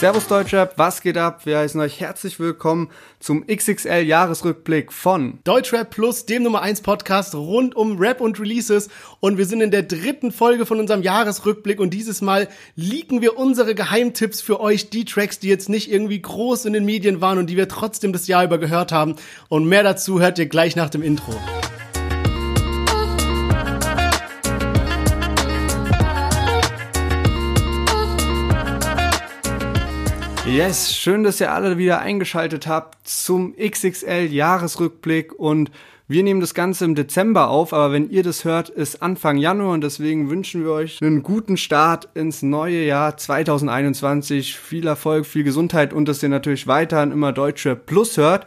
Servus Deutschrap, was geht ab? Wir heißen euch herzlich willkommen zum XXL Jahresrückblick von Deutschrap Plus, dem Nummer 1 Podcast rund um Rap und Releases. Und wir sind in der dritten Folge von unserem Jahresrückblick und dieses Mal leaken wir unsere Geheimtipps für euch, die Tracks, die jetzt nicht irgendwie groß in den Medien waren und die wir trotzdem das Jahr über gehört haben. Und mehr dazu hört ihr gleich nach dem Intro. Yes, schön, dass ihr alle wieder eingeschaltet habt zum XXL Jahresrückblick und wir nehmen das Ganze im Dezember auf, aber wenn ihr das hört, ist Anfang Januar und deswegen wünschen wir euch einen guten Start ins neue Jahr 2021. Viel Erfolg, viel Gesundheit und dass ihr natürlich weiterhin immer Deutsche Plus hört.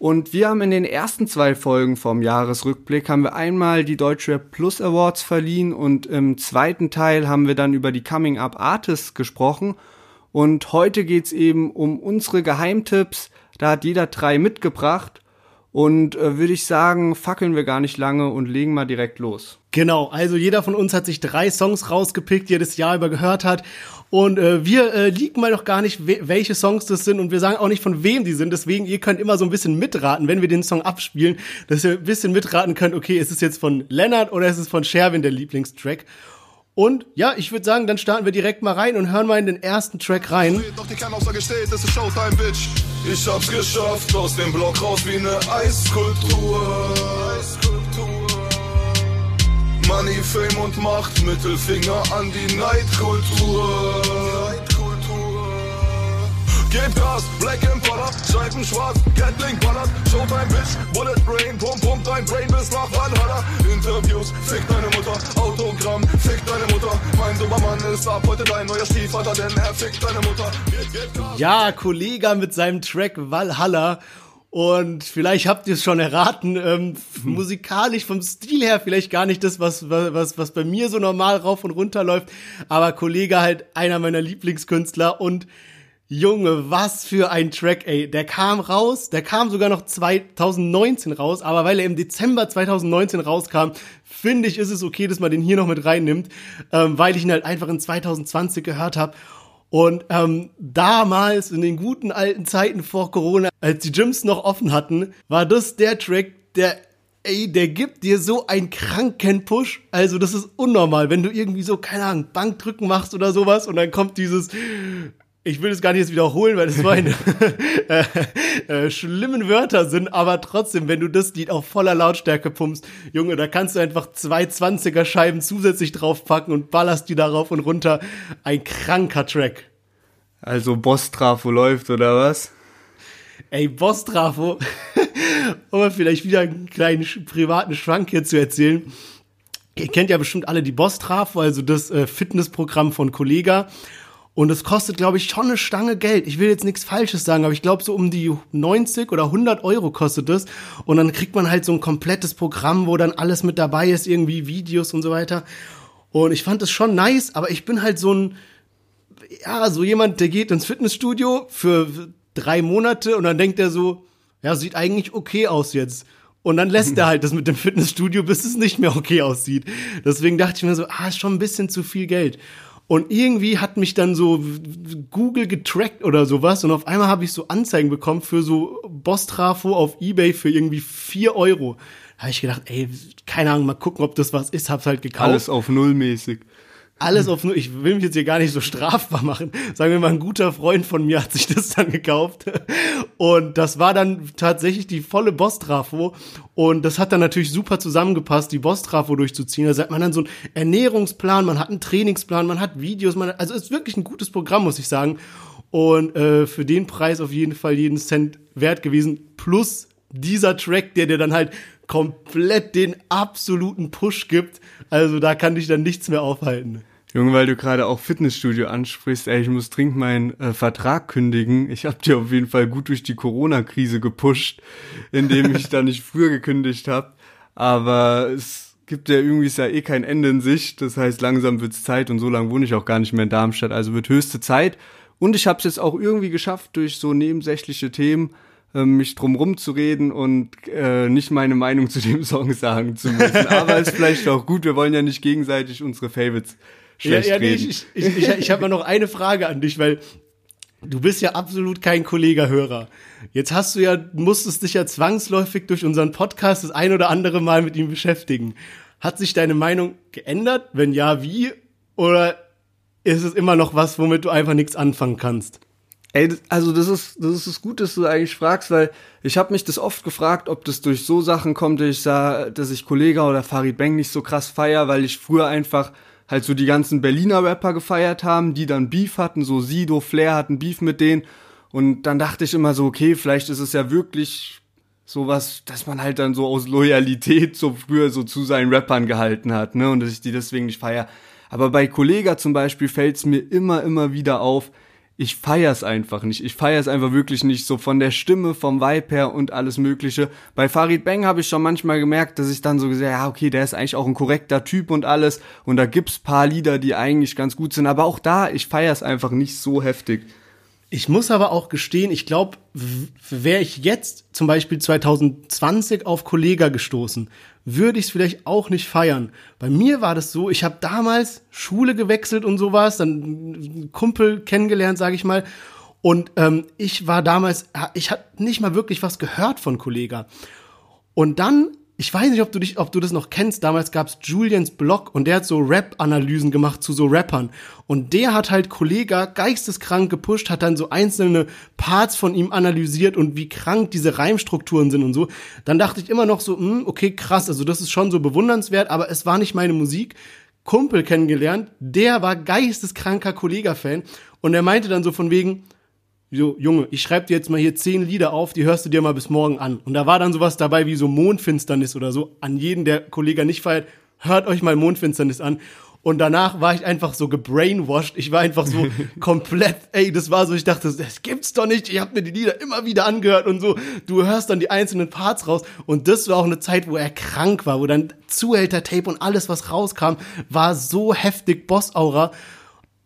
Und wir haben in den ersten zwei Folgen vom Jahresrückblick haben wir einmal die Deutsche Plus Awards verliehen und im zweiten Teil haben wir dann über die Coming Up Artists gesprochen. Und heute geht's eben um unsere Geheimtipps. Da hat jeder drei mitgebracht. Und äh, würde ich sagen, fackeln wir gar nicht lange und legen mal direkt los. Genau, also jeder von uns hat sich drei Songs rausgepickt, die er das Jahr über gehört hat. Und äh, wir äh, liegen mal noch gar nicht, welche Songs das sind und wir sagen auch nicht, von wem die sind. Deswegen, ihr könnt immer so ein bisschen mitraten, wenn wir den Song abspielen, dass ihr ein bisschen mitraten könnt, okay, ist es jetzt von Leonard oder ist es von Sherwin der Lieblingstrack? Und ja, ich würde sagen, dann starten wir direkt mal rein und hören mal in den ersten Track rein. Doch die Kernaussage steht, es ist Showtime, Bitch. Ich hab's geschafft, aus dem Block raus wie ne Eiskultur. Money, Fame und Macht, Mittelfinger an die Neidkultur. Neidkultur. Gib Gas, Black Impala, Scheiben schwarz, Gatling ballert, Showtime Bitch, Bullet Brain, pump, pump dein Brain bis nach Valhalla. Interviews, fick deine Mutter, Autogramm, fick deine Mutter. Mein Supermann ist ab heute dein neuer Stiefvater, denn er fickt deine Mutter. Gib, gib Gas. Ja, Kollege mit seinem Track Valhalla. Und vielleicht habt ihr es schon erraten, ähm, musikalisch vom Stil her vielleicht gar nicht das, was, was, was bei mir so normal rauf und runter läuft. Aber Kollege halt einer meiner Lieblingskünstler und Junge, was für ein Track, ey. Der kam raus, der kam sogar noch 2019 raus, aber weil er im Dezember 2019 rauskam, finde ich, ist es okay, dass man den hier noch mit reinnimmt, ähm, weil ich ihn halt einfach in 2020 gehört habe. Und ähm, damals, in den guten alten Zeiten vor Corona, als die Gyms noch offen hatten, war das der Track, der ey, der gibt dir so einen kranken Push. Also, das ist unnormal, wenn du irgendwie so, keine Ahnung, Bankdrücken machst oder sowas und dann kommt dieses ich will es gar nicht jetzt wiederholen, weil es so eine äh, äh, schlimmen Wörter sind, aber trotzdem, wenn du das Lied auf voller Lautstärke pumpst, Junge, da kannst du einfach zwei 20er Scheiben zusätzlich draufpacken und ballerst die darauf und runter. Ein kranker Track. Also Boss-Trafo läuft oder was? Ey, Boss-Trafo, um vielleicht wieder einen kleinen privaten Schwank hier zu erzählen. Ihr kennt ja bestimmt alle die Boss-Trafo, also das äh, Fitnessprogramm von Kollega. Und es kostet, glaube ich, schon eine Stange Geld. Ich will jetzt nichts Falsches sagen, aber ich glaube, so um die 90 oder 100 Euro kostet es. Und dann kriegt man halt so ein komplettes Programm, wo dann alles mit dabei ist, irgendwie Videos und so weiter. Und ich fand es schon nice, aber ich bin halt so ein, ja, so jemand, der geht ins Fitnessstudio für drei Monate und dann denkt er so, ja, sieht eigentlich okay aus jetzt. Und dann lässt er halt das mit dem Fitnessstudio, bis es nicht mehr okay aussieht. Deswegen dachte ich mir so, ah, ist schon ein bisschen zu viel Geld. Und irgendwie hat mich dann so Google getrackt oder sowas und auf einmal habe ich so Anzeigen bekommen für so Boss-Trafo auf Ebay für irgendwie vier Euro. Da habe ich gedacht, ey, keine Ahnung, mal gucken, ob das was ist, hab's halt gekauft. Alles auf Null mäßig. Alles auf nur, ich will mich jetzt hier gar nicht so strafbar machen. Sagen wir mal, ein guter Freund von mir hat sich das dann gekauft. Und das war dann tatsächlich die volle Boss-Trafo. Und das hat dann natürlich super zusammengepasst, die Boss-Trafo durchzuziehen. Da hat man dann so einen Ernährungsplan, man hat einen Trainingsplan, man hat Videos, man hat, also ist wirklich ein gutes Programm, muss ich sagen. Und äh, für den Preis auf jeden Fall jeden Cent wert gewesen. Plus dieser Track, der dir dann halt komplett den absoluten Push gibt. Also da kann dich dann nichts mehr aufhalten. Junge, weil du gerade auch Fitnessstudio ansprichst, ey, ich muss dringend meinen äh, Vertrag kündigen. Ich hab dir auf jeden Fall gut durch die Corona-Krise gepusht, indem ich da nicht früher gekündigt habe. Aber es gibt ja irgendwie ist ja eh kein Ende in sich. Das heißt, langsam wird's Zeit und so lange wohne ich auch gar nicht mehr in Darmstadt. Also wird höchste Zeit. Und ich habe es jetzt auch irgendwie geschafft, durch so nebensächliche Themen mich drum rumzureden und äh, nicht meine Meinung zu dem Song sagen zu müssen. Aber ist vielleicht auch gut, wir wollen ja nicht gegenseitig unsere Favorites schlecht ja, ja, nee, reden. ich, ich, ich, ich habe mal noch eine Frage an dich, weil du bist ja absolut kein Kollegerhörer. Jetzt hast du ja, musstest dich ja zwangsläufig durch unseren Podcast das ein oder andere Mal mit ihm beschäftigen. Hat sich deine Meinung geändert? Wenn ja, wie? Oder ist es immer noch was, womit du einfach nichts anfangen kannst? Ey, also das ist, das ist gut, dass du eigentlich fragst, weil ich habe mich das oft gefragt, ob das durch so Sachen kommt, dass ich sah, dass ich Kollege oder Farid Bang nicht so krass feier, weil ich früher einfach halt so die ganzen Berliner Rapper gefeiert haben, die dann Beef hatten, so Sido, Flair hatten Beef mit denen und dann dachte ich immer so, okay, vielleicht ist es ja wirklich sowas, dass man halt dann so aus Loyalität so früher so zu seinen Rappern gehalten hat, ne, und dass ich die deswegen nicht feier. Aber bei Kollega zum Beispiel fällt es mir immer, immer wieder auf, ich feier's einfach nicht. Ich feier's einfach wirklich nicht so von der Stimme, vom Vibe her und alles Mögliche. Bei Farid Bang habe ich schon manchmal gemerkt, dass ich dann so gesagt, ja okay, der ist eigentlich auch ein korrekter Typ und alles. Und da gibt's paar Lieder, die eigentlich ganz gut sind. Aber auch da, ich feier's einfach nicht so heftig. Ich muss aber auch gestehen, ich glaube, wäre ich jetzt zum Beispiel 2020 auf Kollega gestoßen, würde ich es vielleicht auch nicht feiern. Bei mir war das so, ich habe damals Schule gewechselt und sowas, dann Kumpel kennengelernt, sage ich mal. Und ähm, ich war damals, ich hatte nicht mal wirklich was gehört von Kollega. Und dann ich weiß nicht, ob du dich, ob du das noch kennst. Damals gab's Julians Blog und der hat so Rap-Analysen gemacht zu so Rappern. Und der hat halt Kollega geisteskrank gepusht, hat dann so einzelne Parts von ihm analysiert und wie krank diese Reimstrukturen sind und so. Dann dachte ich immer noch so, mh, hm, okay, krass, also das ist schon so bewundernswert, aber es war nicht meine Musik. Kumpel kennengelernt, der war geisteskranker Kollega-Fan und er meinte dann so von wegen, so, Junge, ich schreibe dir jetzt mal hier zehn Lieder auf, die hörst du dir mal bis morgen an. Und da war dann sowas dabei wie so Mondfinsternis oder so. An jeden, der Kollege nicht feiert, hört euch mal Mondfinsternis an. Und danach war ich einfach so gebrainwashed. Ich war einfach so komplett, ey, das war so, ich dachte, das gibt's doch nicht. Ich habe mir die Lieder immer wieder angehört und so. Du hörst dann die einzelnen Parts raus. Und das war auch eine Zeit, wo er krank war, wo dann Zuhälter-Tape und alles, was rauskam, war so heftig Boss-Aura.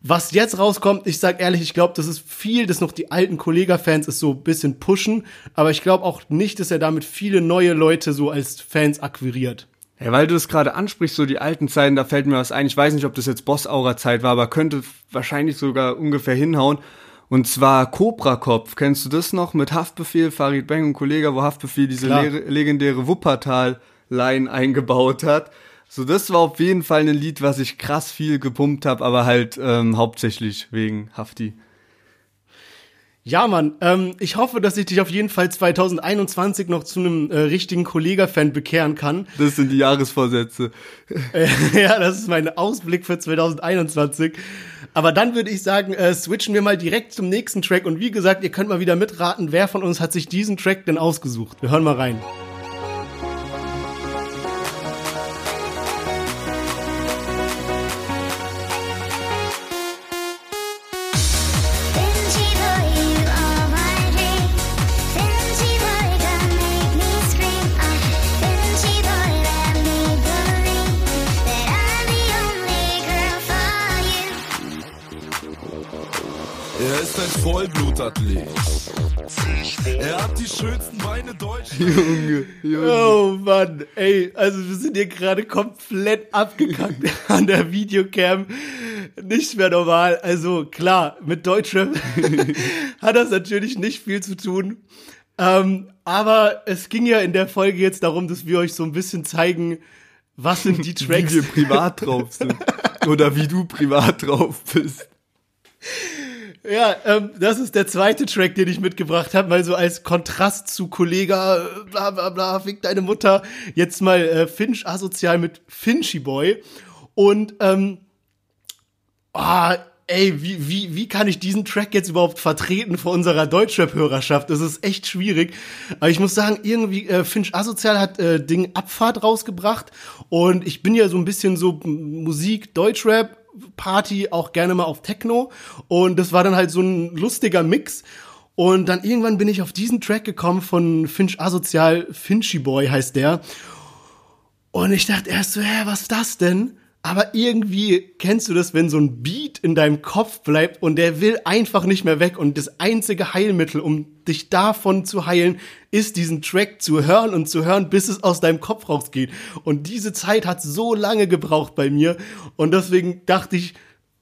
Was jetzt rauskommt, ich sag ehrlich, ich glaube, das ist viel, dass noch die alten Kollega-Fans es so ein bisschen pushen, aber ich glaube auch nicht, dass er damit viele neue Leute so als Fans akquiriert. Ja, weil du das gerade ansprichst, so die alten Zeiten, da fällt mir was ein. Ich weiß nicht, ob das jetzt Boss-Aura-Zeit war, aber könnte wahrscheinlich sogar ungefähr hinhauen. Und zwar Cobra Kopf. Kennst du das noch? Mit Haftbefehl, Farid Bang und Kollege, wo Haftbefehl diese le legendäre Wuppertal-Line eingebaut hat. So, das war auf jeden Fall ein Lied, was ich krass viel gepumpt habe, aber halt ähm, hauptsächlich wegen Hafti. Ja, Mann, ähm, ich hoffe, dass ich dich auf jeden Fall 2021 noch zu einem äh, richtigen Kollega-Fan bekehren kann. Das sind die Jahresvorsätze. Äh, ja, das ist mein Ausblick für 2021. Aber dann würde ich sagen, äh, switchen wir mal direkt zum nächsten Track. Und wie gesagt, ihr könnt mal wieder mitraten, wer von uns hat sich diesen Track denn ausgesucht. Wir hören mal rein. Vollblutathlet. Er hat die schönsten Beine Deutschlands. Junge, Junge. Oh Mann, ey, also wir sind hier gerade komplett abgekackt an der Videocam. Nicht mehr normal. Also klar, mit Deutschrap hat das natürlich nicht viel zu tun. Ähm, aber es ging ja in der Folge jetzt darum, dass wir euch so ein bisschen zeigen, was sind die Tracks. Wie wir privat drauf sind. Oder wie du privat drauf bist. Ja, ähm, das ist der zweite Track, den ich mitgebracht habe, mal so als Kontrast zu Kollega, äh, bla bla bla, fick deine Mutter. Jetzt mal äh, Finch asozial mit Finchy Boy. Und ähm, ah, ey, wie, wie, wie kann ich diesen Track jetzt überhaupt vertreten vor unserer Deutschrap-Hörerschaft? Das ist echt schwierig. Aber ich muss sagen, irgendwie, äh, Finch Asozial hat äh, Ding Abfahrt rausgebracht und ich bin ja so ein bisschen so Musik, Deutschrap Party, auch gerne mal auf Techno. Und das war dann halt so ein lustiger Mix. Und dann irgendwann bin ich auf diesen Track gekommen von Finch Asozial, Finchy Boy heißt der. Und ich dachte erst so, hä, was ist das denn? Aber irgendwie kennst du das, wenn so ein Beat in deinem Kopf bleibt und der will einfach nicht mehr weg und das einzige Heilmittel, um dich davon zu heilen, ist diesen Track zu hören und zu hören, bis es aus deinem Kopf rausgeht. Und diese Zeit hat so lange gebraucht bei mir und deswegen dachte ich,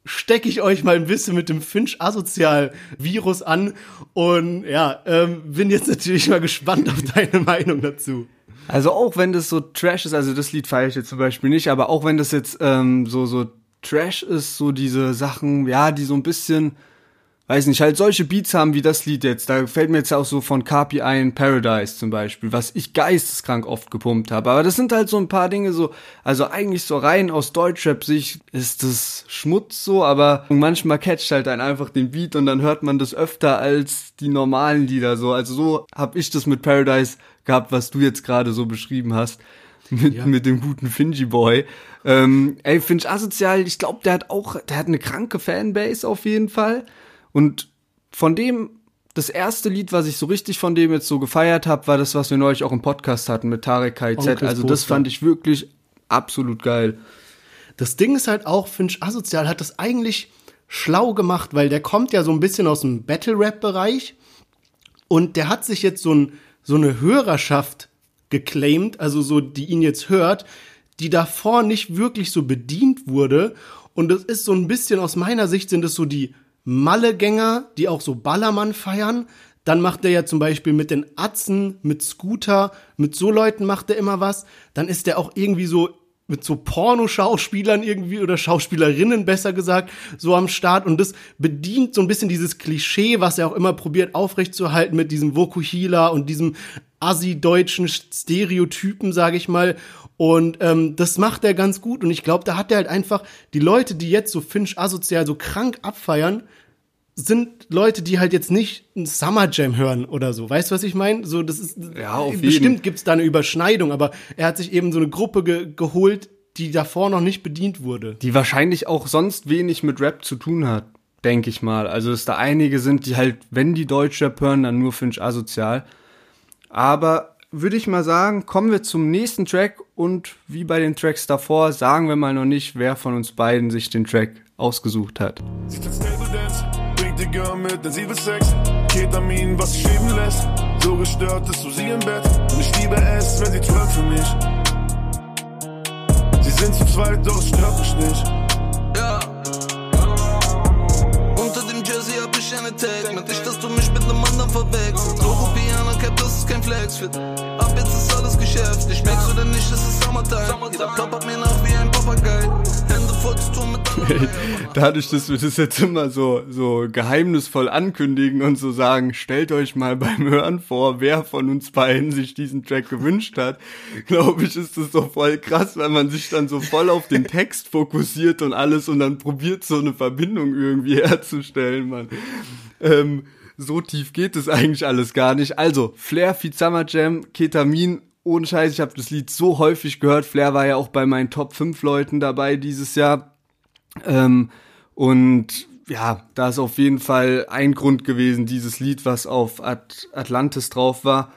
stecke ich euch mal ein bisschen mit dem Finch Asozial Virus an und ja, ähm, bin jetzt natürlich mal gespannt auf deine Meinung dazu. Also auch wenn das so Trash ist, also das Lied feiere ich jetzt zum Beispiel nicht, aber auch wenn das jetzt ähm, so so Trash ist, so diese Sachen, ja, die so ein bisschen weiß nicht, halt solche Beats haben wie das Lied jetzt. Da fällt mir jetzt auch so von Carpi ein Paradise zum Beispiel, was ich geisteskrank oft gepumpt habe. Aber das sind halt so ein paar Dinge so, also eigentlich so rein aus Deutschrap-Sicht ist das Schmutz so, aber manchmal catcht halt dann einfach den Beat und dann hört man das öfter als die normalen Lieder so. Also so habe ich das mit Paradise gehabt, was du jetzt gerade so beschrieben hast. Mit, ja. mit dem guten Finji Boy. Ähm, ey, Finch Asozial, ich glaube, der hat auch, der hat eine kranke Fanbase auf jeden Fall. Und von dem, das erste Lied, was ich so richtig von dem jetzt so gefeiert habe, war das, was wir neulich auch im Podcast hatten mit Tarek KZ. Also das fand ich wirklich absolut geil. Das Ding ist halt auch, Finch Asozial hat das eigentlich schlau gemacht, weil der kommt ja so ein bisschen aus dem Battle-Rap-Bereich und der hat sich jetzt so, ein, so eine Hörerschaft geclaimed, also so, die ihn jetzt hört, die davor nicht wirklich so bedient wurde. Und das ist so ein bisschen aus meiner Sicht sind es so die Mallegänger, die auch so Ballermann feiern. Dann macht er ja zum Beispiel mit den Atzen, mit Scooter, mit so Leuten macht er immer was. Dann ist er auch irgendwie so mit so Pornoschauspielern irgendwie oder Schauspielerinnen besser gesagt so am Start und das bedient so ein bisschen dieses Klischee, was er auch immer probiert aufrechtzuerhalten mit diesem Vokuhila und diesem assi-deutschen Stereotypen, sage ich mal. Und ähm, das macht er ganz gut und ich glaube, da hat er halt einfach die Leute, die jetzt so Finch asozial so krank abfeiern, sind Leute, die halt jetzt nicht ein Summer Jam hören oder so. Weißt du, was ich meine? So, das ist ja, auf bestimmt jeden. gibt's da eine Überschneidung, aber er hat sich eben so eine Gruppe ge geholt, die davor noch nicht bedient wurde. Die wahrscheinlich auch sonst wenig mit Rap zu tun hat, denke ich mal. Also, dass da einige sind, die halt, wenn die Deutschrap hören, dann nur Finch asozial. Aber würde ich mal sagen, kommen wir zum nächsten Track und wie bei den Tracks davor, sagen wir mal noch nicht, wer von uns beiden sich den Track ausgesucht hat. Sie Girl mit intensive Sex. Ketamin, was sich leben lässt. So gestört ist du sie im Bett. Und ich liebe es, wenn sie twerkt für mich. Sie sind zu zweit, doch es stört mich nicht. Ja. Unter dem Jersey hab ich eine Tag. Mit dass du mich mit nem anderen verwechselst. Logo Piano Cap, das ist kein Flex. Fit. Ab jetzt ist alles Geschäft. Ich merk's oder nicht, es ist Summertime. Jeder plappert mir nach wie ein Papagei. Dadurch, dass wir das jetzt immer so, so geheimnisvoll ankündigen und so sagen, stellt euch mal beim Hören vor, wer von uns beiden sich diesen Track gewünscht hat, glaube ich, ist das so voll krass, weil man sich dann so voll auf den Text fokussiert und alles und dann probiert so eine Verbindung irgendwie herzustellen, man. Ähm, so tief geht es eigentlich alles gar nicht. Also, Flair, Summer Jam, Ketamin ohne Scheiß, ich habe das Lied so häufig gehört. Flair war ja auch bei meinen Top 5 Leuten dabei dieses Jahr. Ähm, und ja, da ist auf jeden Fall ein Grund gewesen, dieses Lied, was auf At Atlantis drauf war.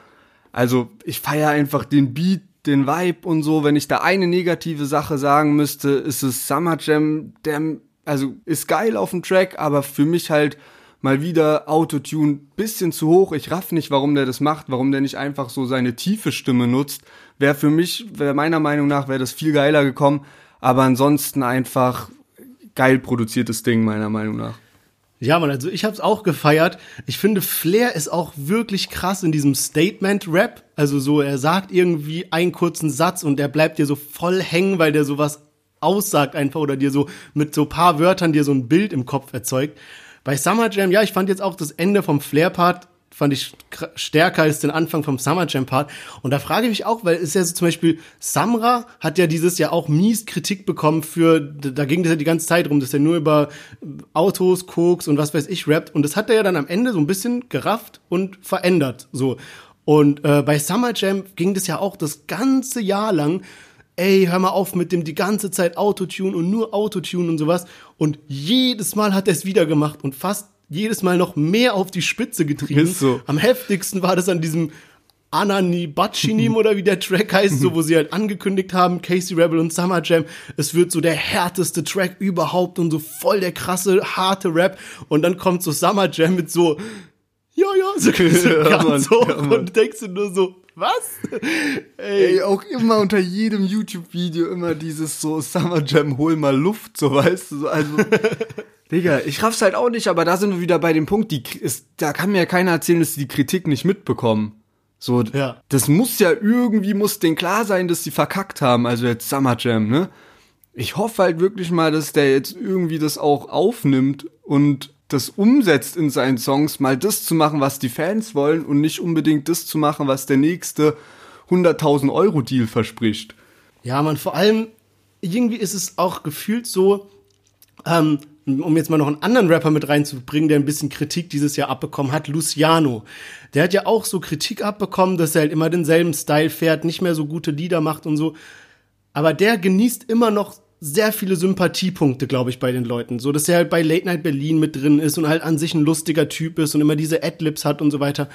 Also ich feiere einfach den Beat, den Vibe und so. Wenn ich da eine negative Sache sagen müsste, ist es Summer Jam, der, also ist geil auf dem Track, aber für mich halt mal wieder Autotune bisschen zu hoch. Ich raff nicht, warum der das macht, warum der nicht einfach so seine tiefe Stimme nutzt. Wäre für mich, wäre meiner Meinung nach, wäre das viel geiler gekommen. Aber ansonsten einfach geil produziertes Ding, meiner Meinung nach. Ja, man, also ich hab's auch gefeiert. Ich finde, Flair ist auch wirklich krass in diesem Statement-Rap. Also so, er sagt irgendwie einen kurzen Satz und der bleibt dir so voll hängen, weil der sowas aussagt einfach oder dir so mit so paar Wörtern dir so ein Bild im Kopf erzeugt. Bei Summer Jam, ja, ich fand jetzt auch das Ende vom Flair-Part fand ich stärker als den Anfang vom Summer Jam Part. Und da frage ich mich auch, weil ist ja so zum Beispiel, Samra hat ja dieses Jahr auch mies Kritik bekommen für, da ging das ja die ganze Zeit rum, dass er nur über Autos, Koks und was weiß ich rappt. Und das hat er ja dann am Ende so ein bisschen gerafft und verändert, so. Und äh, bei Summer Jam ging das ja auch das ganze Jahr lang ey, hör mal auf mit dem die ganze Zeit Autotune und nur Autotune und sowas. Und jedes Mal hat er es wieder gemacht und fast jedes Mal noch mehr auf die Spitze getrieben. Ist so. Am heftigsten war das an diesem Anani Bachinim oder wie der Track heißt, so wo sie halt angekündigt haben, Casey Rebel und Summer Jam, es wird so der härteste Track überhaupt und so voll der krasse, harte Rap und dann kommt so Summer Jam mit so ja, ja, so, so Ja, ganz Mann, hoch ja, und denkst du nur so, was? Ey, Ey, auch immer unter jedem YouTube-Video immer dieses so Summer Jam, hol mal Luft, so weißt du, so, also. Digga, ich raff's halt auch nicht, aber da sind wir wieder bei dem Punkt, die, ist, da kann mir ja keiner erzählen, dass die die Kritik nicht mitbekommen. So, Ja. das muss ja irgendwie, muss denen klar sein, dass die verkackt haben, also jetzt Summer Jam, ne? Ich hoffe halt wirklich mal, dass der jetzt irgendwie das auch aufnimmt und das umsetzt in seinen Songs, mal das zu machen, was die Fans wollen und nicht unbedingt das zu machen, was der nächste 100.000 Euro Deal verspricht. Ja, man, vor allem, irgendwie ist es auch gefühlt so, ähm, um jetzt mal noch einen anderen Rapper mit reinzubringen, der ein bisschen Kritik dieses Jahr abbekommen hat, Luciano. Der hat ja auch so Kritik abbekommen, dass er halt immer denselben Style fährt, nicht mehr so gute Lieder macht und so. Aber der genießt immer noch sehr viele Sympathiepunkte, glaube ich, bei den Leuten. So, dass er halt bei Late Night Berlin mit drin ist und halt an sich ein lustiger Typ ist und immer diese Adlibs hat und so weiter.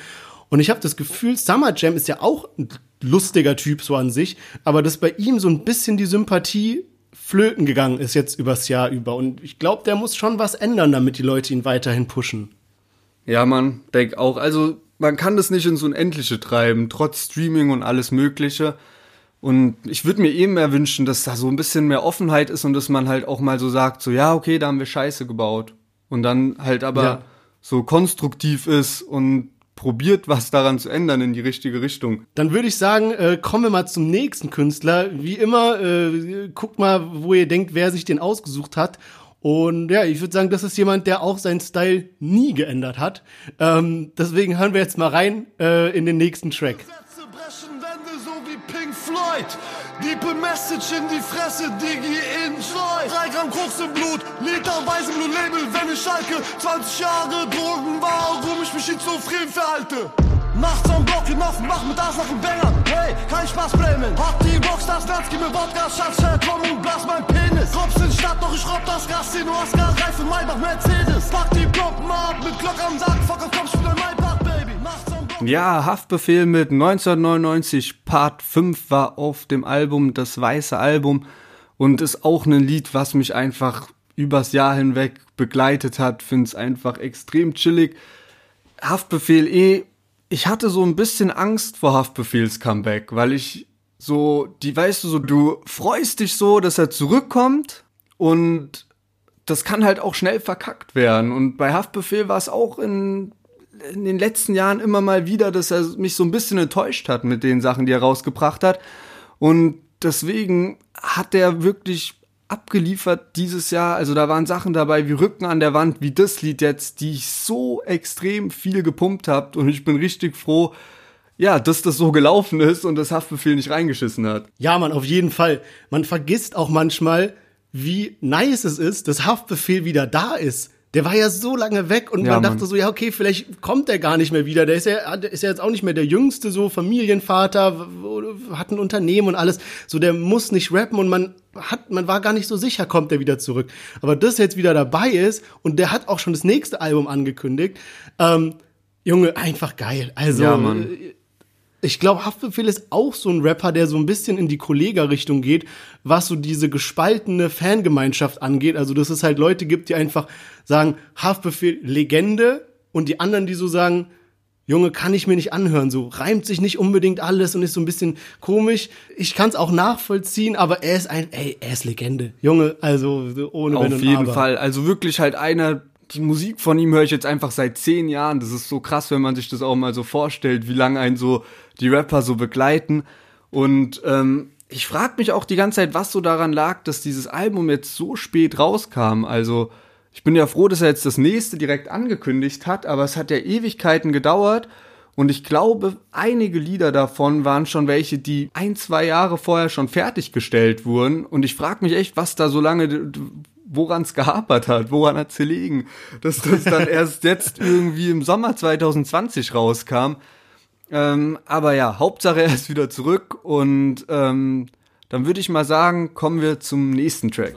Und ich habe das Gefühl, Summer Jam ist ja auch ein lustiger Typ so an sich, aber dass bei ihm so ein bisschen die Sympathie flöten gegangen ist jetzt übers Jahr über. Und ich glaube, der muss schon was ändern, damit die Leute ihn weiterhin pushen. Ja, man, denk auch. Also, man kann das nicht ins Unendliche treiben, trotz Streaming und alles Mögliche. Und ich würde mir eben mehr wünschen, dass da so ein bisschen mehr Offenheit ist und dass man halt auch mal so sagt, so, ja, okay, da haben wir Scheiße gebaut. Und dann halt aber Ja. so konstruktiv ist und probiert, was daran zu ändern in die richtige Richtung. Dann würde ich sagen, äh, kommen wir mal zum nächsten Künstler. Wie immer, äh, guckt mal, wo ihr denkt, wer sich den ausgesucht hat. Und ja, ich würde sagen, das ist jemand, der auch seinen Style nie geändert hat. Ähm, deswegen hören wir jetzt mal rein äh, in den nächsten Track. Floyd. Diepe Message in die Fresse, Digi, enjoy. Drei Gramm Koks im Blut, literweise Blue Label, wenn ich schalke. 20 Jahre Drogen, warum ich mich schizophren verhalte. Nachts am Block hinauf, mach mit Arsch nach dem Banger. Hey, kein Spaß blamen. Hat die Rockstars, Nerz, gib mir Wodka, Schatz, komm und blas mein Penis. Kops in Stadt, doch ich robb das Gas, 10 Oscar, Reife, Maybach, Mercedes. Pack die Pumpen ab, mit Glock am Sack, fuck auf, komm, spiel ein Maybach, Ja, Haftbefehl mit 1999 Part 5 war auf dem Album Das Weiße Album und ist auch ein Lied, was mich einfach übers Jahr hinweg begleitet hat. Find's einfach extrem chillig. Haftbefehl eh, ich hatte so ein bisschen Angst vor Haftbefehls Comeback, weil ich so, die weißt du so, du freust dich so, dass er zurückkommt und das kann halt auch schnell verkackt werden. Und bei Haftbefehl war es auch in, in den letzten Jahren immer mal wieder, dass er mich so ein bisschen enttäuscht hat mit den Sachen, die er rausgebracht hat. Und deswegen hat er wirklich abgeliefert dieses Jahr. Also da waren Sachen dabei wie Rücken an der Wand, wie das Lied jetzt, die ich so extrem viel gepumpt habt. Und ich bin richtig froh, ja, dass das so gelaufen ist und das Haftbefehl nicht reingeschissen hat. Ja, man, auf jeden Fall. Man vergisst auch manchmal, wie nice es ist, dass Haftbefehl wieder da ist. Der war ja so lange weg und Ja, man dachte Mann. so, ja, okay, vielleicht kommt er gar nicht mehr wieder. Der ist ja, der ist ja jetzt auch nicht mehr der jüngste, so Familienvater, hat ein Unternehmen und alles. So, der muss nicht rappen und man hat, man war gar nicht so sicher, kommt er wieder zurück. Aber dass er jetzt wieder dabei ist und der hat auch schon das nächste Album angekündigt. Ähm, Junge, einfach geil. Also, Ja, Mann. Ich glaube, Haftbefehl ist auch so ein Rapper, der so ein bisschen in die Kollega-Richtung geht, was so diese gespaltene Fangemeinschaft angeht. Also, dass es halt Leute gibt, die einfach sagen, Haftbefehl Legende und die anderen, die so sagen, Junge, kann ich mir nicht anhören, so reimt sich nicht unbedingt alles und ist so ein bisschen komisch. Ich kann es auch nachvollziehen, aber er ist ein, ey, er ist Legende. Junge, also so ohne Wenn Auf jeden. Fall. Also wirklich halt einer, die Musik von ihm höre ich jetzt einfach seit zehn Jahren. Das ist so krass, wenn man sich das auch mal so vorstellt, wie lange einen so die Rapper so begleiten. Und ähm, ich frage mich auch die ganze Zeit, was so daran lag, dass dieses Album jetzt so spät rauskam. Also ich bin ja froh, dass er jetzt das nächste direkt angekündigt hat, aber es hat ja Ewigkeiten gedauert. Und ich glaube, einige Lieder davon waren schon welche, die ein, zwei Jahre vorher schon fertiggestellt wurden. Und ich frage mich echt, was da so lange, woran es gehapert hat, woran hat es gelegen, dass das dann erst jetzt irgendwie im Sommer 2020 rauskam. Ähm, aber ja, Hauptsache er ist wieder zurück und ähm, dann würde ich mal sagen, kommen wir zum nächsten Track.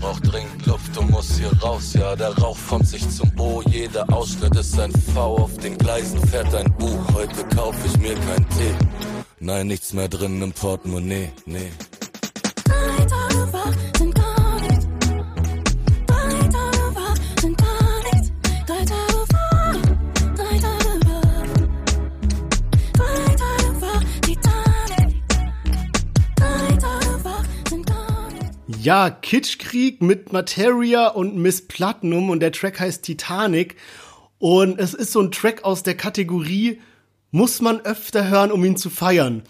Braucht dringend Luft und muss hier raus, ja, der Rauch formt sich zum O. Jeder Ausschnitt ist ein V, auf den Gleisen fährt ein U. Heute kauf ich mir kein Tee. Nein, nichts mehr drin im Portemonnaie, nee. Drei Tage Ja, Kitschkrieg mit Materia und Miss Platinum und der Track heißt Titanic. Und es ist so ein Track aus der Kategorie, muss man öfter hören, um ihn zu feiern.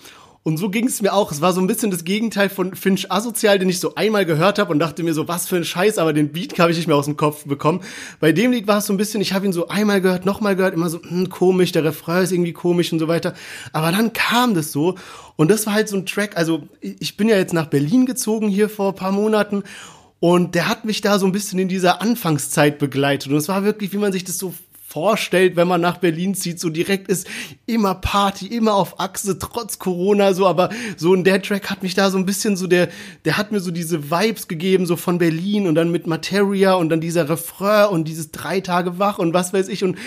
Und so ging es mir auch. Es war so ein bisschen das Gegenteil von Finch Asozial, den ich so einmal gehört habe und dachte mir so, was für ein Scheiß, aber den Beat habe ich nicht mehr aus dem Kopf bekommen. Bei dem Lied war es so ein bisschen, ich habe ihn so einmal gehört, nochmal gehört, immer so hm, komisch, der Refrain ist irgendwie komisch und so weiter. Aber dann kam das so und das war halt so ein Track. Also ich bin ja jetzt nach Berlin gezogen hier vor paar Monaten und der hat mich da so ein bisschen in dieser Anfangszeit begleitet. Und es war wirklich, wie man sich das so vorstellt, wenn man nach Berlin zieht, so direkt ist immer Party, immer auf Achse, trotz Corona, so, aber so ein der Track hat mich da so ein bisschen so, der, der hat mir so diese Vibes gegeben, so von Berlin und dann mit Materia und dann dieser Refrain und dieses drei Tage wach und was weiß ich und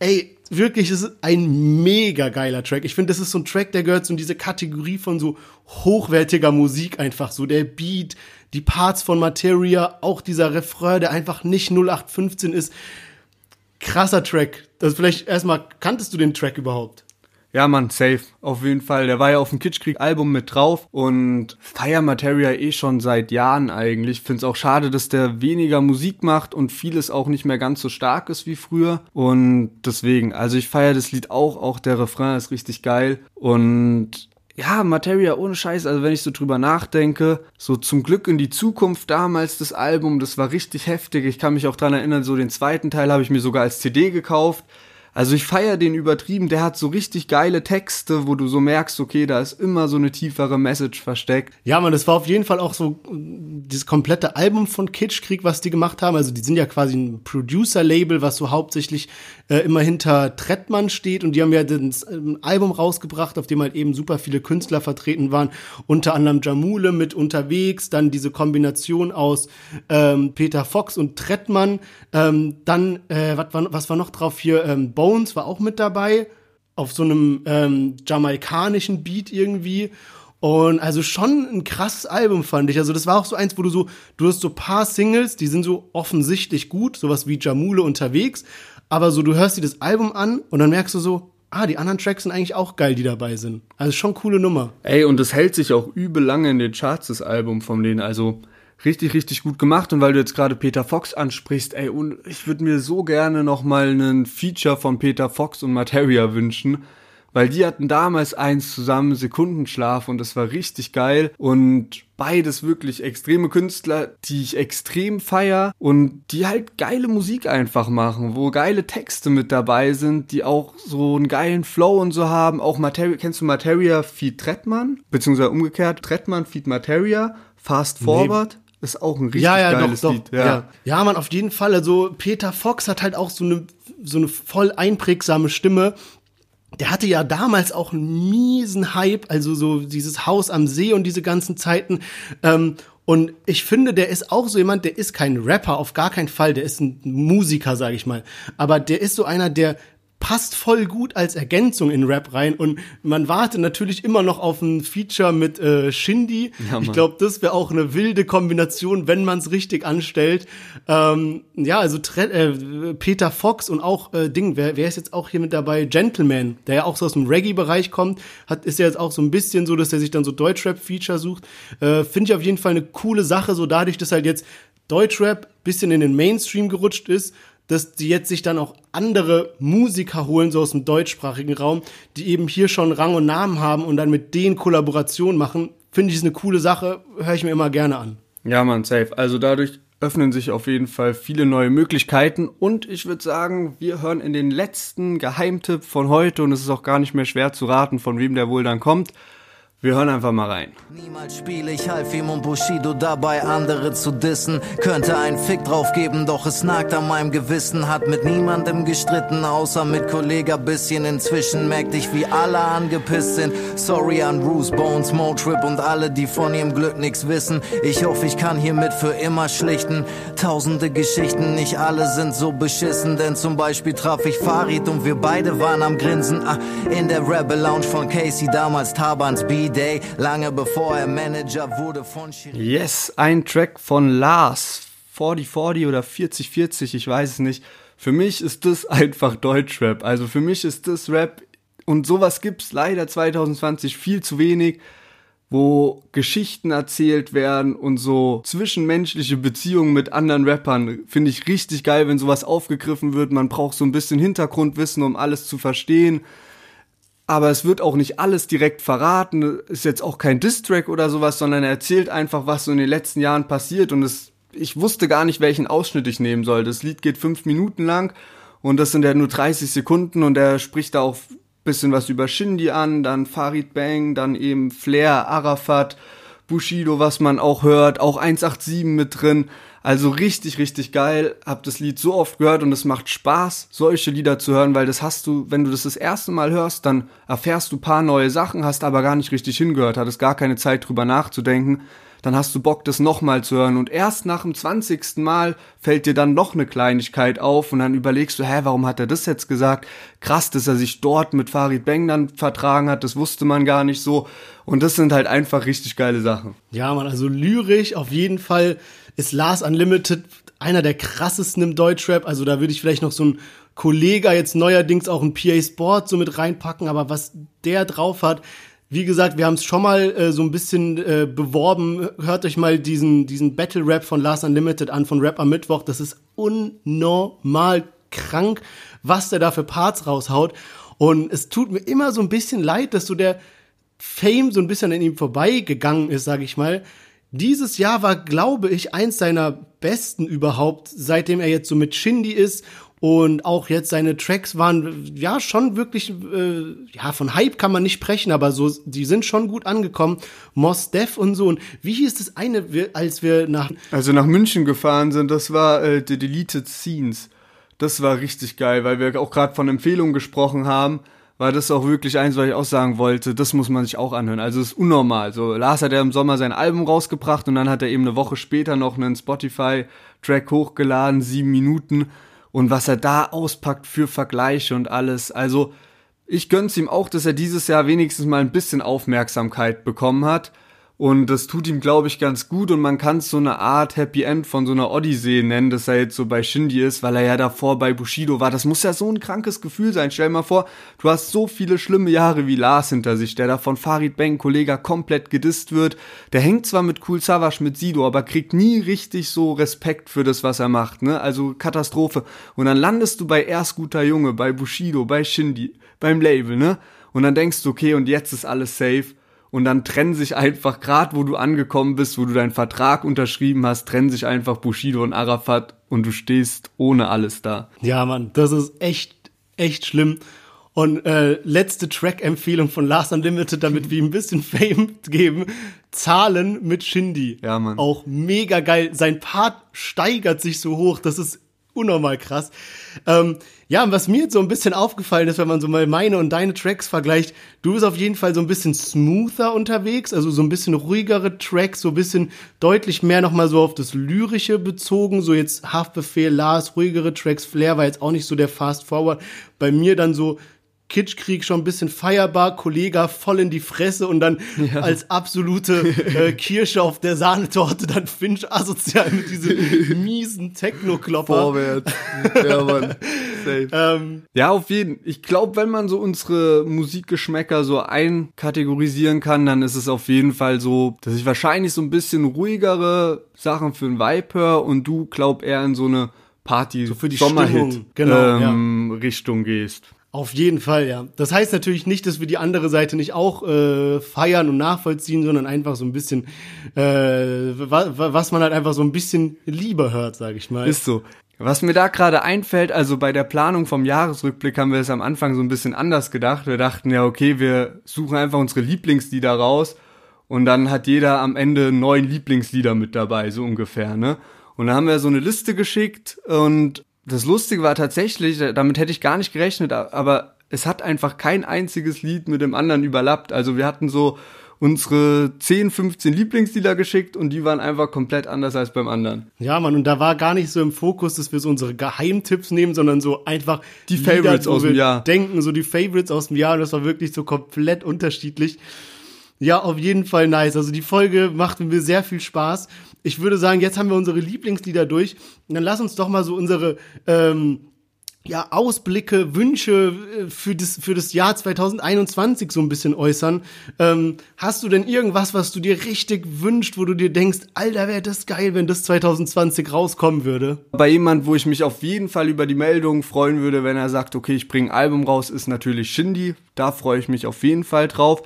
ey, wirklich, es ist ein mega geiler Track. Ich finde, das ist so ein Track, der gehört so in diese Kategorie von so hochwertiger Musik einfach, so der Beat, die Parts von Materia, auch dieser Refrain, der einfach nicht 0815 ist krasser Track. Das vielleicht erstmal, kanntest du den Track überhaupt? Ja, Mann, safe. Auf jeden Fall. Der war ja auf dem Kitschkrieg-Album mit drauf und Fire Materia eh schon seit Jahren eigentlich. Find's auch schade, dass der weniger Musik macht und vieles auch nicht mehr ganz so stark ist wie früher. Und deswegen, also ich feiere das Lied auch. Auch der Refrain ist richtig geil. Und ja, Materia ohne Scheiß, also wenn ich so drüber nachdenke, so zum Glück in die Zukunft damals das Album, das war richtig heftig. Ich kann mich auch dran erinnern, so den zweiten Teil habe ich mir sogar als CD gekauft. Also ich feiere den übertrieben, der hat so richtig geile Texte, wo du so merkst, okay, da ist immer so eine tiefere Message versteckt. Ja, man, das war auf jeden Fall auch so dieses komplette Album von Kitschkrieg, was die gemacht haben. Also die sind ja quasi ein Producer-Label, was so hauptsächlich äh, immer hinter Trettmann steht und die haben ja ähm, Album rausgebracht, auf dem halt eben super viele Künstler vertreten waren, unter anderem Jamule mit unterwegs, dann diese Kombination aus ähm, Peter Fox und Trettmann, ähm, dann äh, was war, was war noch drauf hier? Ähm, Bones war auch mit dabei, auf so einem ähm, jamaikanischen Beat irgendwie. Und also schon ein krasses Album fand ich. Also das war auch so eins, wo du so, du hast so paar Singles, die sind so offensichtlich gut, sowas wie Jamule unterwegs. Aber so, du hörst dir das Album an und dann merkst du so, ah, die anderen Tracks sind eigentlich auch geil, die dabei sind. Also schon coole Nummer. Ey, und das hält sich auch übel lange in den Charts, das Album von denen. Also richtig, richtig gut gemacht. Und weil du jetzt gerade Peter Fox ansprichst, ey, und ich würde mir so gerne noch mal einen Feature von Peter Fox und Materia wünschen. Weil die hatten damals eins zusammen, Sekundenschlaf, und das war richtig geil. Und beides wirklich extreme Künstler, die ich extrem feier und die halt geile Musik einfach machen, wo geile Texte mit dabei sind, die auch so einen geilen Flow und so haben. Auch Materia, kennst du Materia Feed Trettmann? Beziehungsweise umgekehrt, Trettmann Feed Materia, Fast Forward. Ist auch ein richtig ja, ja, geiles doch, doch. Lied. Ja. ja. ja, man, auf jeden Fall. Also Peter Fox hat halt auch so eine, so eine voll einprägsame Stimme. Der hatte ja damals auch einen miesen Hype, also so dieses Haus am See und diese ganzen Zeiten. Ähm, und ich finde, der ist auch so jemand, der ist kein Rapper, auf gar keinen Fall, der ist ein Musiker, sag ich mal. Aber der ist so einer, der passt voll gut als Ergänzung in Rap rein und man wartet natürlich immer noch auf ein Feature mit äh, Shindy. Ja, ich glaube, das wäre auch eine wilde Kombination, wenn man es richtig anstellt. Ähm, ja, also Tre äh, Peter Fox und auch äh, Ding, wer, wer ist jetzt auch hier mit dabei? Gentleman, der ja auch so aus dem Reggae-Bereich kommt, hat ist ja jetzt auch so ein bisschen so, dass er sich dann so Deutschrap-Feature sucht. Äh, Finde ich auf jeden Fall eine coole Sache, so dadurch, dass halt jetzt Deutschrap bisschen in den Mainstream gerutscht ist, dass die jetzt sich dann auch andere Musiker holen, so aus dem deutschsprachigen Raum, die eben hier schon Rang und Namen haben und dann mit denen Kollaboration machen, finde ich ist eine coole Sache, höre ich mir immer gerne an. Ja, man, safe. Also dadurch öffnen sich auf jeden Fall viele neue Möglichkeiten und ich würde sagen, wir hören in den letzten Geheimtipp von heute und es ist auch gar nicht mehr schwer zu raten, von wem der wohl dann kommt. Wir hören einfach mal rein. Niemals spiele ich Halfim und Bushido dabei, andere zu dissen. Könnte einen Fick drauf geben, doch es nagt an meinem Gewissen. Hat mit niemandem gestritten, außer mit Kollega bisschen. Inzwischen merkt ich, wie alle angepisst sind. Sorry an Bruce Bones, Motrip und alle, die von ihrem Glück nix wissen. Ich hoffe, ich kann hiermit für immer schlichten. Tausende Geschichten, nicht alle sind so beschissen. Denn zum Beispiel traf ich Farid und wir beide waren am Grinsen. Ah, in der Rebel Lounge von Casey, damals Tabans B-Day. Lange bevor er Manager wurde von Shirin. Yes, ein Track von Lars. 4040 oder 4040, ich weiß es nicht. Für mich ist das einfach Deutschrap. Also für mich ist das Rap und sowas gibt's leider 2020 viel zu wenig, wo Geschichten erzählt werden und so zwischenmenschliche Beziehungen mit anderen Rappern. Finde ich richtig geil, wenn sowas aufgegriffen wird. Man braucht so ein bisschen Hintergrundwissen, um alles zu verstehen. Aber es wird auch nicht alles direkt verraten. Ist jetzt auch kein Distrack oder sowas, sondern er erzählt einfach, was so in den letzten Jahren passiert. Und es, ich wusste gar nicht, welchen Ausschnitt ich nehmen soll. Das Lied geht fünf Minuten lang und das sind ja nur 30 Sekunden und er spricht da auch bisschen was über Shindy an, dann Farid Bang, dann eben Flair, Arafat, Bushido, was man auch hört, auch 187 mit drin. Also richtig, richtig geil. Hab das Lied so oft gehört und es macht Spaß, solche Lieder zu hören, weil das hast du, wenn du das das erste Mal hörst, dann erfährst du paar neue Sachen, hast aber gar nicht richtig hingehört, hattest gar keine Zeit drüber nachzudenken dann hast du Bock, das nochmal zu hören. Und erst nach dem 20. Mal fällt dir dann noch eine Kleinigkeit auf und dann überlegst du, hä, warum hat er das jetzt gesagt? Krass, dass er sich dort mit Farid Bang dann vertragen hat, das wusste man gar nicht so. Und das sind halt einfach richtig geile Sachen. Ja, man, also lyrisch auf jeden Fall ist Lars Unlimited einer der krassesten im Deutschrap. Also da würde ich vielleicht noch so ein Kollege jetzt neuerdings auch ein PA Sport so mit reinpacken, aber was der drauf hat, wie gesagt, wir haben es schon mal äh, so ein bisschen äh, beworben. Hört euch mal diesen, diesen Battle Rap von Last Unlimited an, von Rap am Mittwoch. Das ist unnormal krank, was der da für Parts raushaut. Und es tut mir immer so ein bisschen leid, dass so der Fame so ein bisschen an ihm vorbeigegangen ist, sage ich mal. Dieses Jahr war, glaube ich, eins seiner besten überhaupt, seitdem er jetzt so mit Shindy ist und auch jetzt seine Tracks waren ja schon wirklich, äh, ja, von Hype kann man nicht sprechen, aber so, die sind schon gut angekommen. Mos Def und so. Und wie hieß das eine, als wir nach. Also nach München gefahren sind, das war äh, The Deleted Scenes. Das war richtig geil, weil wir auch gerade von Empfehlungen gesprochen haben war das auch wirklich eins, was ich auch sagen wollte, das muss man sich auch anhören. Also es ist unnormal. So, Lars hat ja im Sommer sein Album rausgebracht und dann hat er eben eine Woche später noch einen Spotify-Track hochgeladen, sieben Minuten und was er da auspackt für Vergleiche und alles. Also ich gönn's ihm auch, dass er dieses Jahr wenigstens mal ein bisschen Aufmerksamkeit bekommen hat. Und das tut ihm, glaube ich, ganz gut. Und man kann es so eine Art Happy End von so einer Odyssee nennen, dass er jetzt so bei Shindy ist, weil er ja davor bei Bushido war. Das muss ja so ein krankes Gefühl sein. Stell dir mal vor, du hast so viele schlimme Jahre wie Lars hinter sich, der da von Farid Bang, Kollege, komplett gedisst wird. Der hängt zwar mit Cool Savage, mit Sido, aber kriegt nie richtig so Respekt für das, was er macht. Ne? Also Katastrophe. Und dann landest du bei Erst guter Junge, bei Bushido, bei Shindy, beim Label, ne? Und dann denkst du, okay, und jetzt ist alles safe und dann trennen sich einfach, gerade wo du angekommen bist, wo du deinen Vertrag unterschrieben hast, trennen sich einfach Bushido und Arafat und du stehst ohne alles da. Ja, Mann, das ist echt, echt schlimm. Und äh, letzte Track-Empfehlung von Last Unlimited, damit wir ihm ein bisschen Fame geben. Zahlen mit Shindy. Ja, Mann. Auch mega geil. Sein Part steigert sich so hoch, das ist unnormal krass. Ähm, ja, und was mir jetzt so ein bisschen aufgefallen ist, wenn man so mal meine und deine Tracks vergleicht, du bist auf jeden Fall so ein bisschen smoother unterwegs, also so ein bisschen ruhigere Tracks, so ein bisschen deutlich mehr nochmal so auf das Lyrische bezogen, so jetzt Haftbefehl, Lars, ruhigere Tracks, Flair war jetzt auch nicht so der Fast Forward. Bei mir dann so Kitschkrieg schon ein bisschen feierbar, Kollege voll in die Fresse und dann ja. als absolute äh, Kirsche auf der Sahnetorte dann Finch asozial mit diesem miesen Techno-Klopper. Vorwärts. Ja, Mann. ähm, ja, auf jeden. Ich glaube, wenn man so unsere Musikgeschmäcker so einkategorisieren kann, dann ist es auf jeden Fall so, dass ich wahrscheinlich so ein bisschen ruhigere Sachen für ein Vibe höre und du glaub eher in so eine Party, so für die Sommerhit genau, ähm, ja. Richtung gehst. Auf jeden Fall, ja. Das heißt natürlich nicht, dass wir die andere Seite nicht auch äh, feiern und nachvollziehen, sondern einfach so ein bisschen, äh, wa was man halt einfach so ein bisschen lieber hört, sag ich mal. Ist so. Was mir da gerade einfällt, also bei der Planung vom Jahresrückblick haben wir es am Anfang so ein bisschen anders gedacht. Wir dachten ja, okay, wir suchen einfach unsere Lieblingslieder raus und dann hat jeder am Ende neun Lieblingslieder mit dabei, so ungefähr, ne? Und dann haben wir so eine Liste geschickt und das Lustige war tatsächlich, damit hätte ich gar nicht gerechnet, aber es hat einfach kein einziges Lied mit dem anderen überlappt. Also wir hatten so unsere 10, 15 Lieblingslieder geschickt und die waren einfach komplett anders als beim anderen. Ja, Mann, und da war gar nicht so im Fokus, dass wir so unsere Geheimtipps nehmen, sondern so einfach die Lieder, Favorites aus dem Jahr. Denken, so die Favorites aus dem Jahr und das war wirklich so komplett unterschiedlich. Ja, auf jeden Fall nice. Also die Folge macht mir sehr viel Spaß ich würde sagen, jetzt haben wir unsere Lieblingslieder durch. Und dann lass uns doch mal so unsere ähm, ja, Ausblicke, Wünsche äh, für das, für das Jahr 2021 so ein bisschen äußern. Ähm, hast du denn irgendwas, was du dir richtig wünscht, wo du dir denkst, Alter, wäre das geil, wenn das 2020 rauskommen würde? Bei jemand, wo ich mich auf jeden Fall über die Meldung freuen würde, wenn er sagt, okay, ich bringe ein Album raus, ist natürlich Shindy. Da freue ich mich auf jeden Fall drauf.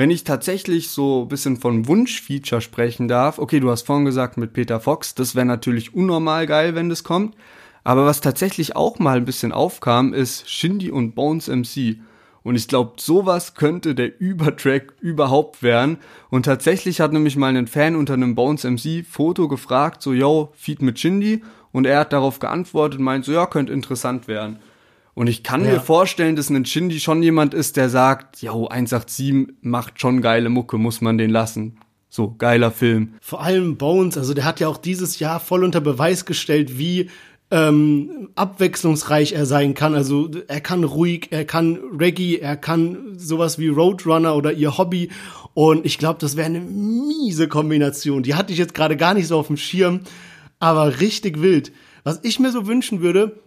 Wenn ich tatsächlich so ein bisschen von Wunschfeature sprechen darf, okay, du hast vorhin gesagt mit Peter Fox, das wäre natürlich unnormal geil, wenn das kommt. Aber was tatsächlich auch mal ein bisschen aufkam, ist Shindy und Bones MC. Und ich glaube, sowas könnte der Übertrack überhaupt werden. Und tatsächlich hat nämlich mal ein Fan unter einem Bones MC Foto gefragt, so, yo, Feed mit Shindy. Und er hat darauf geantwortet meint so, ja, könnte interessant werden. Und ich kann Ja. mir vorstellen, dass ein Shindy schon jemand ist, der sagt, yo, 187 macht schon geile Mucke, muss man den lassen. So, geiler Film. Vor allem Bones, also der hat ja auch dieses Jahr voll unter Beweis gestellt, wie ähm, abwechslungsreich er sein kann. Also er kann ruhig, er kann Reggae, er kann sowas wie Roadrunner oder ihr Hobby. Und ich glaube, das wäre eine miese Kombination. Die hatte ich jetzt gerade gar nicht so auf dem Schirm, aber richtig wild. Was ich mir so wünschen würde,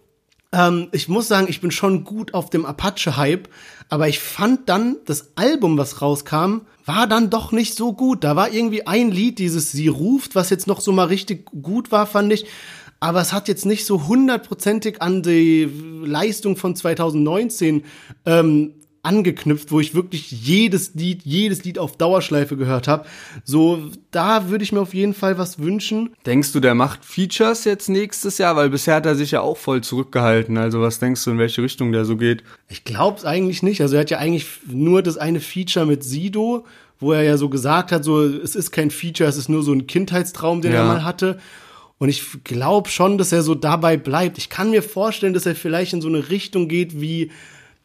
ähm, ich muss sagen, ich bin schon gut auf dem Apache-Hype, aber ich fand dann, das Album, was rauskam, war dann doch nicht so gut. Da war irgendwie ein Lied, dieses Sie ruft, was jetzt noch so mal richtig gut war, fand ich. Aber es hat jetzt nicht so hundertprozentig an die Leistung von 2019 ähm, angeknüpft, wo ich wirklich jedes Lied, jedes Lied auf Dauerschleife gehört habe. So, da würde ich mir auf jeden Fall was wünschen. Denkst du, der macht Features jetzt nächstes Jahr? Weil bisher hat er sich ja auch voll zurückgehalten. Also was denkst du, in welche Richtung der so geht? Ich glaub's eigentlich nicht. Also er hat ja eigentlich nur das eine Feature mit Sido, wo er ja so gesagt hat, so es ist kein Feature, es ist nur so ein Kindheitstraum, den er Ja. mal hatte. Und ich glaube schon, dass er so dabei bleibt. Ich kann mir vorstellen, dass er vielleicht in so eine Richtung geht, wie,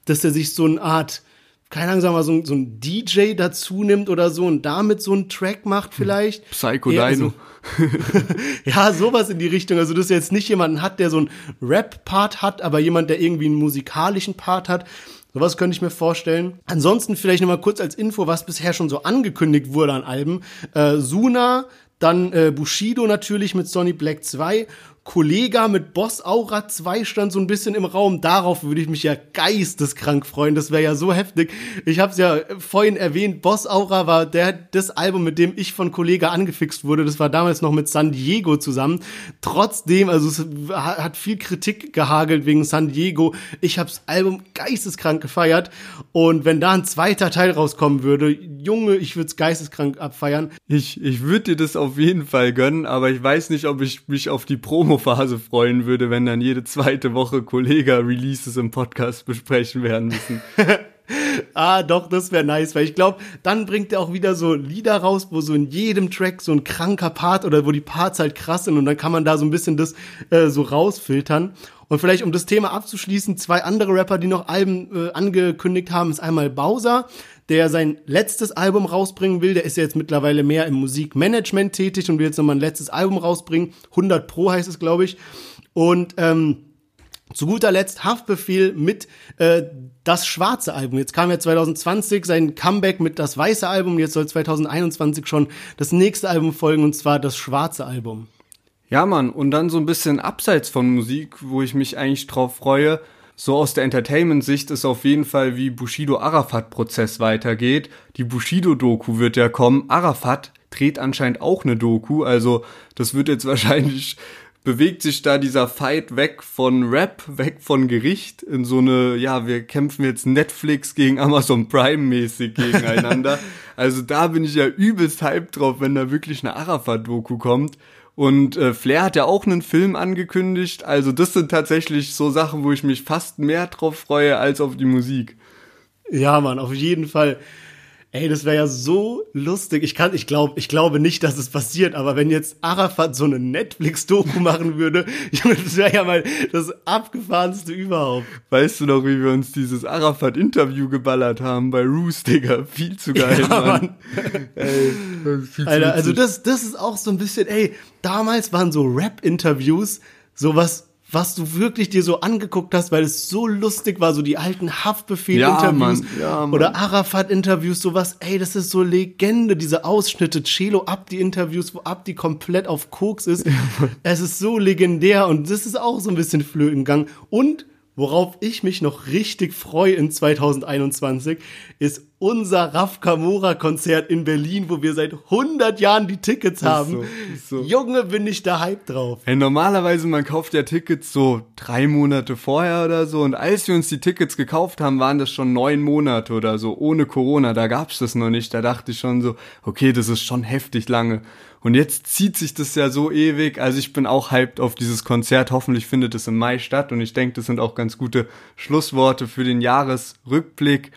dass er sich so eine Art, keine Ahnung, sagen wir mal, so, ein- so ein DJ dazu nimmt oder so und damit so einen Track macht vielleicht. Psycho Ja, Dino. also- ja, sowas in die Richtung. Also, dass er jetzt nicht jemanden hat, der so einen Rap-Part hat, aber jemand, der irgendwie einen musikalischen Part hat. Sowas könnte ich mir vorstellen. Ansonsten vielleicht noch mal kurz als Info, was bisher schon so angekündigt wurde an Alben. Äh, Suna, dann äh, Bushido natürlich mit Sonny Black 2, Kollega mit Boss Aura 2 stand so ein bisschen im Raum. Darauf würde ich mich ja geisteskrank freuen. Das wäre ja so heftig. Ich habe es ja vorhin erwähnt. Boss Aura war der das Album, mit dem ich von Kollega angefixt wurde. Das war damals noch mit San Diego zusammen. Trotzdem, also es hat viel Kritik gehagelt wegen San Diego. Ich habe das Album geisteskrank gefeiert. Und wenn da ein zweiter Teil rauskommen würde, Junge, ich würde es geisteskrank abfeiern. Ich, ich würde dir das auf jeden Fall gönnen, aber ich weiß nicht, ob ich mich auf die Promophase freuen würde, wenn dann jede zweite Woche Kollega-Releases im Podcast besprechen werden müssen. Ah, doch, das wäre nice, weil ich glaube, dann bringt er auch wieder so Lieder raus, wo so in jedem Track so ein kranker Part oder wo die Parts halt krass sind und dann kann man da so ein bisschen das äh, so rausfiltern. Und vielleicht, um das Thema abzuschließen, zwei andere Rapper, die noch Alben äh, angekündigt haben, ist einmal Bowser, der sein letztes Album rausbringen will. Der ist ja jetzt mittlerweile mehr im Musikmanagement tätig und will jetzt nochmal ein letztes Album rausbringen. 100 Pro heißt es, glaube ich. Und ähm, zu guter Letzt Haftbefehl mit äh, das schwarze Album. Jetzt kam ja 2020 sein Comeback mit das weiße Album. Jetzt soll 2021 schon das nächste Album folgen und zwar das schwarze Album. Ja, Mann, und dann so ein bisschen abseits von Musik, wo ich mich eigentlich drauf freue. So aus der Entertainment-Sicht ist auf jeden Fall, wie Bushido-Arafat-Prozess weitergeht. Die Bushido-Doku wird ja kommen. Arafat dreht anscheinend auch eine Doku, also das wird jetzt wahrscheinlich, bewegt sich da dieser Fight weg von Rap, weg von Gericht in so eine, ja, wir kämpfen jetzt Netflix gegen Amazon Prime mäßig gegeneinander. also da bin ich ja übelst hyped drauf, wenn da wirklich eine Arafat-Doku kommt. Und äh, Flair hat ja auch einen Film angekündigt. Also das sind tatsächlich so Sachen, wo ich mich fast mehr drauf freue als auf die Musik. Ja, Mann, auf jeden Fall. Ey, das wäre ja so lustig. Ich kann, ich glaube, ich glaube nicht, dass es passiert, aber wenn jetzt Arafat so eine Netflix-Doku machen würde, Junge, das wäre ja mal das abgefahrenste überhaupt. Weißt du noch, wie wir uns dieses Arafat-Interview geballert haben bei Roos, Digga? Viel zu geil, Ja, Mann. Mann. Ey, viel zu Alter, also das, das ist auch so ein bisschen, ey, damals waren so Rap-Interviews sowas, was du wirklich dir so angeguckt hast, weil es so lustig war, so die alten Haftbefehl-Interviews Ja, ja, oder Arafat-Interviews, sowas, ey, das ist so Legende, diese Ausschnitte, Celo Abdi-Interviews, wo Abdi komplett auf Koks ist. es ist so legendär und das ist auch so ein bisschen flöten gegangen. Und worauf ich mich noch richtig freue in 2021, ist unser Raf Kamora Konzert in Berlin, wo wir seit 100 Jahren die Tickets haben. so, ist so. Junge, bin ich da hype drauf. Hey, normalerweise, man kauft ja Tickets so drei Monate vorher oder so. Und als wir uns die Tickets gekauft haben, waren das schon neun Monate oder so, ohne Corona. Da gab's das noch nicht. Da dachte ich schon so, okay, das ist schon heftig lange. Und jetzt zieht sich das ja so ewig. Also ich bin auch hyped auf dieses Konzert. Hoffentlich findet es im Mai statt. Und ich denke, das sind auch ganz gute Schlussworte für den Jahresrückblick.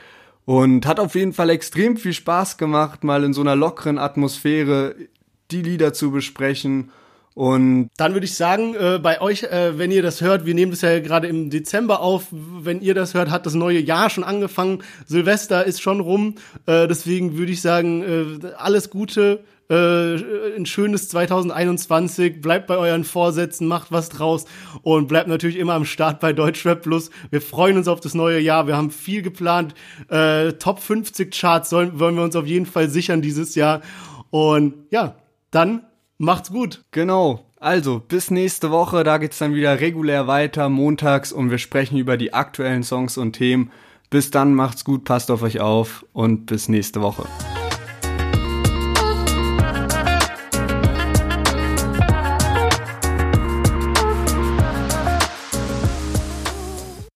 Und hat auf jeden Fall extrem viel Spaß gemacht, mal in so einer lockeren Atmosphäre die Lieder zu besprechen. Und Dann würde ich sagen, äh, bei euch, äh, wenn ihr das hört, wir nehmen das ja gerade im Dezember auf, wenn ihr das hört, hat das neue Jahr schon angefangen. Silvester ist schon rum. Äh, deswegen würde ich sagen, äh, alles Gute, äh, ein schönes 2021. Bleibt bei euren Vorsätzen, macht was draus und bleibt natürlich immer am Start bei Deutschrap Plus. Wir freuen uns auf das neue Jahr. Wir haben viel geplant. Äh, Top 50 Charts sollen, wollen wir uns auf jeden Fall sichern dieses Jahr. Und ja, dann macht's gut. Genau. Also, bis nächste Woche, da geht's dann wieder regulär weiter, montags, und wir sprechen über die aktuellen Songs und Themen. Bis dann, macht's gut, passt auf euch auf und bis nächste Woche.